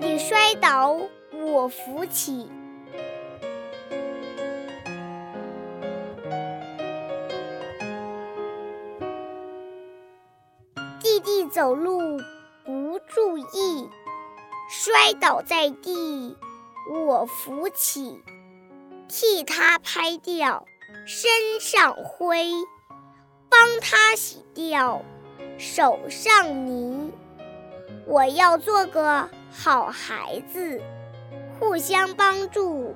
弟摔倒，我扶起。弟弟走路不注意，摔倒在地，我扶起，替他拍掉身上灰，帮他洗掉手上泥。我要做个好孩子，互相帮助，